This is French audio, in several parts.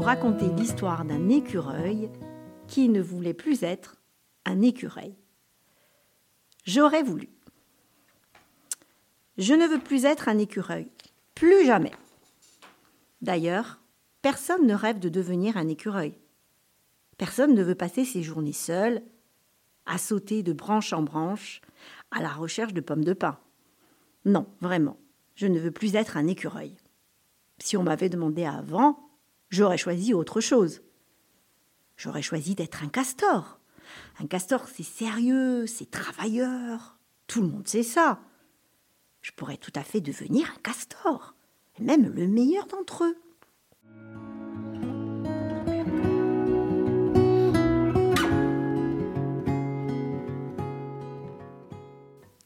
raconter l'histoire d'un écureuil qui ne voulait plus être un écureuil. J'aurais voulu. Je ne veux plus être un écureuil. Plus jamais. D'ailleurs, personne ne rêve de devenir un écureuil. Personne ne veut passer ses journées seul, à sauter de branche en branche, à la recherche de pommes de pin. Non, vraiment, je ne veux plus être un écureuil. Si on m'avait demandé avant, j'aurais choisi autre chose. J'aurais choisi d'être un castor. Un castor, c'est sérieux, c'est travailleur. Tout le monde sait ça. Je pourrais tout à fait devenir un castor, même le meilleur d'entre eux.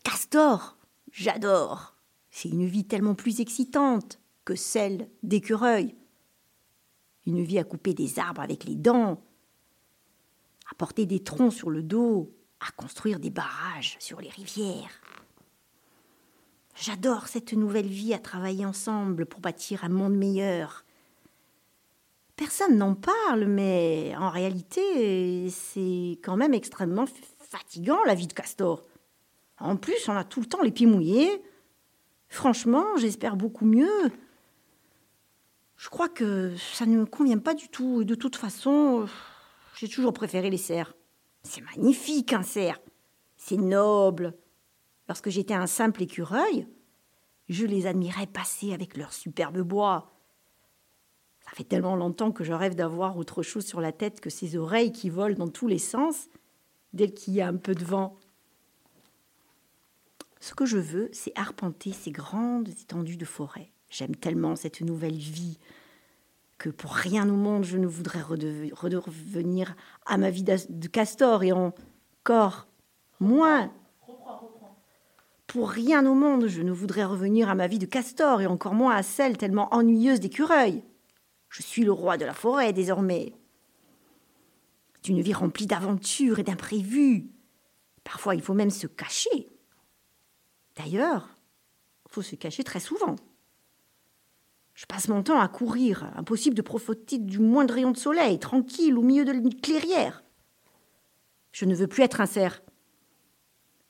Castor, j'adore. C'est une vie tellement plus excitante que celle d'écureuil. Une vie à couper des arbres avec les dents, à porter des troncs sur le dos, à construire des barrages sur les rivières. J'adore cette nouvelle vie à travailler ensemble pour bâtir un monde meilleur. Personne n'en parle, mais en réalité, c'est quand même extrêmement fatigant la vie de castor. En plus, on a tout le temps les pieds mouillés. Franchement, j'espère beaucoup mieux. Je crois que ça ne me convient pas du tout. Et de toute façon, j'ai toujours préféré les cerfs. C'est magnifique un cerf. C'est noble. Lorsque j'étais un simple écureuil, je les admirais passer avec leur superbe bois. Ça fait tellement longtemps que je rêve d'avoir autre chose sur la tête que ces oreilles qui volent dans tous les sens dès qu'il y a un peu de vent. Ce que je veux, c'est arpenter ces grandes étendues de forêt. J'aime tellement cette nouvelle vie que pour rien au monde je ne voudrais redevenir à ma vie de castor et encore moins. Pour rien au monde je ne voudrais revenir à ma vie de castor et encore moins à celle tellement ennuyeuse d'écureuil. Je suis le roi de la forêt désormais. C'est une vie remplie d'aventures et d'imprévus. Parfois il faut même se cacher D'ailleurs, il faut se cacher très souvent. Je passe mon temps à courir, impossible de profiter du moindre rayon de soleil, tranquille au milieu de une clairière. Je ne veux plus être un cerf.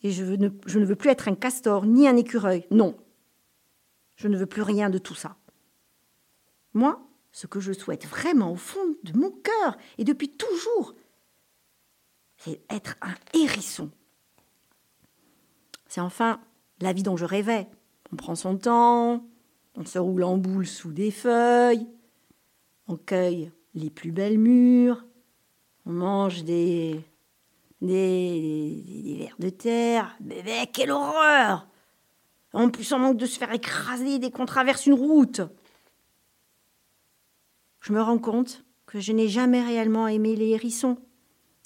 Et je, ne, je ne veux plus être un castor, ni un écureuil. Non. Je ne veux plus rien de tout ça. Moi, ce que je souhaite vraiment au fond de mon cœur, et depuis toujours, c'est être un hérisson. C'est enfin la vie dont je rêvais. On prend son temps, on se roule en boule sous des feuilles, on cueille les plus belles mûres, on mange des, des, des, vers de terre. Bébé, quelle horreur En plus, on manque de se faire écraser dès qu'on traverse une route. Je me rends compte que je n'ai jamais réellement aimé les hérissons.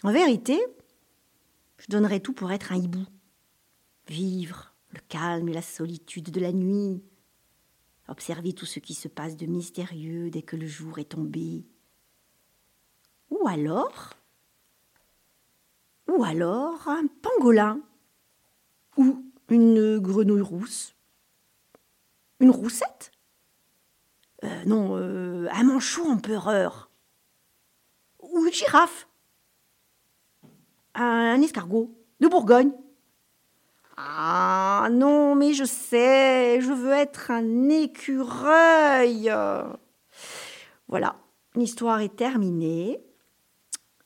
En vérité, je donnerais tout pour être un hibou. Vivre le calme et la solitude de la nuit, observer tout ce qui se passe de mystérieux dès que le jour est tombé. Ou alors, ou alors un pangolin, ou une grenouille rousse, une roussette, euh, non, euh, un manchot empereur, ou une girafe, un escargot de Bourgogne. Ah non, mais je sais, je veux être un écureuil. Voilà, l'histoire est terminée.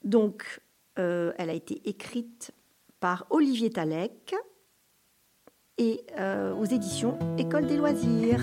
Donc, euh, elle a été écrite par Olivier Talec et euh, aux éditions École des loisirs.